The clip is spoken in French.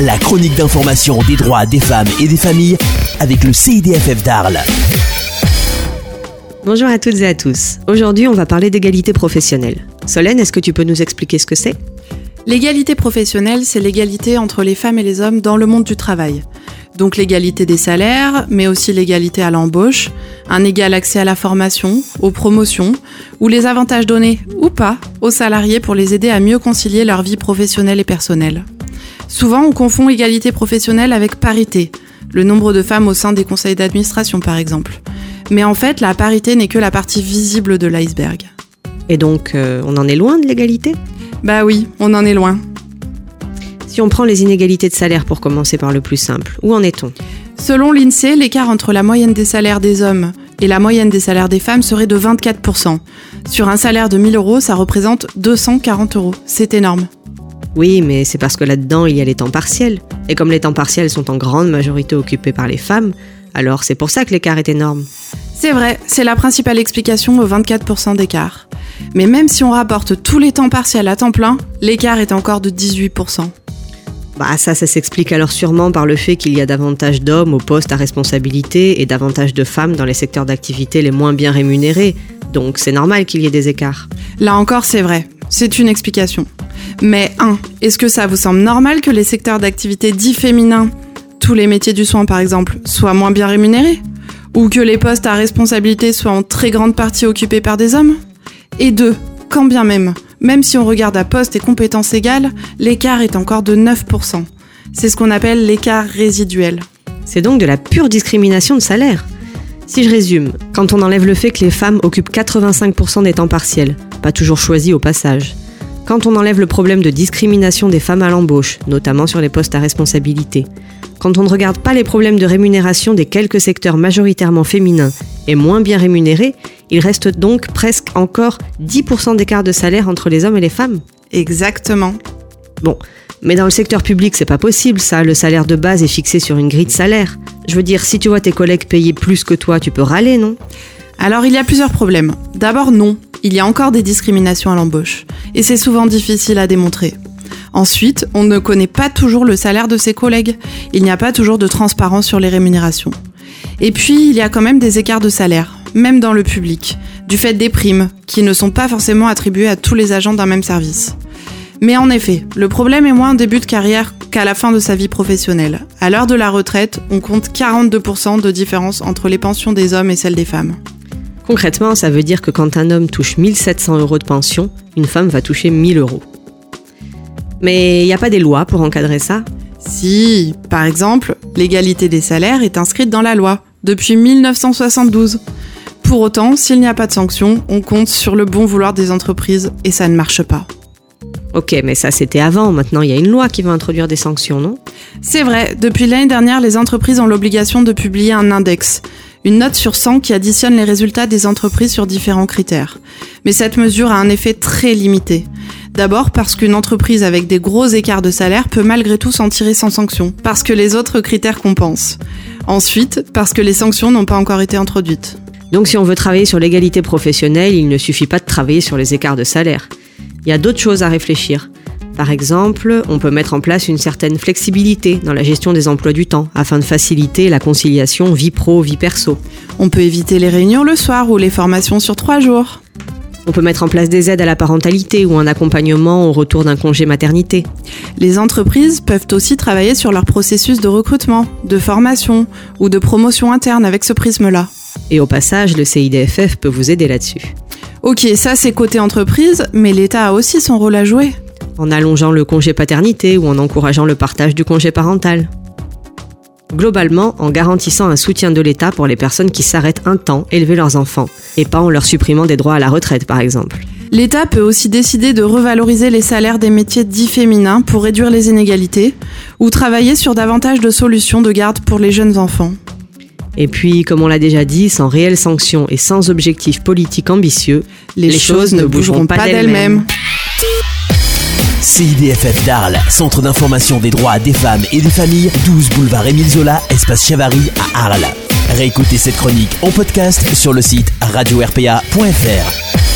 la chronique d'information des droits des femmes et des familles avec le CIDFF d'Arles. Bonjour à toutes et à tous. Aujourd'hui, on va parler d'égalité professionnelle. Solène, est-ce que tu peux nous expliquer ce que c'est? L'égalité professionnelle, c'est l'égalité entre les femmes et les hommes dans le monde du travail. Donc l'égalité des salaires, mais aussi l'égalité à l'embauche, un égal accès à la formation, aux promotions, ou les avantages donnés ou pas aux salariés pour les aider à mieux concilier leur vie professionnelle et personnelle. Souvent, on confond égalité professionnelle avec parité, le nombre de femmes au sein des conseils d'administration par exemple. Mais en fait, la parité n'est que la partie visible de l'iceberg. Et donc, euh, on en est loin de l'égalité? Bah oui, on en est loin. Si on prend les inégalités de salaire pour commencer par le plus simple, où en est-on? Selon l'INSEE, l'écart entre la moyenne des salaires des hommes et la moyenne des salaires des femmes serait de 24%. Sur un salaire de 1000 euros, ça représente 240 euros. C'est énorme. Oui, mais c'est parce que là-dedans, il y a les temps partiels. Et comme les temps partiels sont en grande majorité occupés par les femmes, alors c'est pour ça que l'écart est énorme. C'est vrai, c'est la principale explication au 24% d'écart. Mais même si on rapporte tous les temps partiels à temps plein, l'écart est encore de 18%. Bah ça, ça s'explique alors sûrement par le fait qu'il y a davantage d'hommes aux postes à responsabilité et davantage de femmes dans les secteurs d'activité les moins bien rémunérés. Donc c'est normal qu'il y ait des écarts. Là encore, c'est vrai. C'est une explication. Mais 1. Est-ce que ça vous semble normal que les secteurs d'activité dits féminins, tous les métiers du soin par exemple, soient moins bien rémunérés? Ou que les postes à responsabilité soient en très grande partie occupés par des hommes? Et 2. Quand bien même, même si on regarde à poste et compétences égales, l'écart est encore de 9%. C'est ce qu'on appelle l'écart résiduel. C'est donc de la pure discrimination de salaire. Si je résume, quand on enlève le fait que les femmes occupent 85% des temps partiels, pas toujours choisis au passage, quand on enlève le problème de discrimination des femmes à l'embauche, notamment sur les postes à responsabilité, quand on ne regarde pas les problèmes de rémunération des quelques secteurs majoritairement féminins et moins bien rémunérés, il reste donc presque encore 10% d'écart de salaire entre les hommes et les femmes. Exactement. Bon, mais dans le secteur public, c'est pas possible ça. Le salaire de base est fixé sur une grille de salaire. Je veux dire, si tu vois tes collègues payer plus que toi, tu peux râler, non? Alors il y a plusieurs problèmes. D'abord, non, il y a encore des discriminations à l'embauche. Et c'est souvent difficile à démontrer. Ensuite, on ne connaît pas toujours le salaire de ses collègues. Il n'y a pas toujours de transparence sur les rémunérations. Et puis, il y a quand même des écarts de salaire, même dans le public, du fait des primes, qui ne sont pas forcément attribuées à tous les agents d'un même service. Mais en effet, le problème est moins en début de carrière qu'à la fin de sa vie professionnelle. À l'heure de la retraite, on compte 42% de différence entre les pensions des hommes et celles des femmes. Concrètement, ça veut dire que quand un homme touche 1700 euros de pension, une femme va toucher 1000 euros. Mais il n'y a pas des lois pour encadrer ça? Si, par exemple, l'égalité des salaires est inscrite dans la loi depuis 1972. Pour autant, s'il n'y a pas de sanctions, on compte sur le bon vouloir des entreprises et ça ne marche pas. Ok, mais ça c'était avant, maintenant il y a une loi qui va introduire des sanctions, non? C'est vrai, depuis l'année dernière, les entreprises ont l'obligation de publier un index, une note sur 100 qui additionne les résultats des entreprises sur différents critères. Mais cette mesure a un effet très limité. D'abord parce qu'une entreprise avec des gros écarts de salaire peut malgré tout s'en tirer sans sanction, parce que les autres critères compensent. Ensuite, parce que les sanctions n'ont pas encore été introduites. Donc si on veut travailler sur l'égalité professionnelle, il ne suffit pas de travailler sur les écarts de salaire. Il y a d'autres choses à réfléchir. Par exemple, on peut mettre en place une certaine flexibilité dans la gestion des emplois du temps afin de faciliter la conciliation vie pro-vie perso. On peut éviter les réunions le soir ou les formations sur trois jours. On peut mettre en place des aides à la parentalité ou un accompagnement au retour d'un congé maternité. Les entreprises peuvent aussi travailler sur leur processus de recrutement, de formation ou de promotion interne avec ce prisme-là. Et au passage, le CIDFF peut vous aider là-dessus. Ok, ça c'est côté entreprise, mais l'État a aussi son rôle à jouer. En allongeant le congé paternité ou en encourageant le partage du congé parental. Globalement, en garantissant un soutien de l'État pour les personnes qui s'arrêtent un temps élever leurs enfants, et pas en leur supprimant des droits à la retraite par exemple. L'État peut aussi décider de revaloriser les salaires des métiers dits féminins pour réduire les inégalités, ou travailler sur davantage de solutions de garde pour les jeunes enfants. Et puis, comme on l'a déjà dit, sans réelle sanction et sans objectif politique ambitieux, les, choses, ne bougeront pas d'elles-mêmes. CIDFF d'Arles, Centre d'information des droits des femmes et des familles, 12 boulevard Émile Zola, espace Chavary à Arles. Réécoutez cette chronique en podcast sur le site radio-rpa.fr.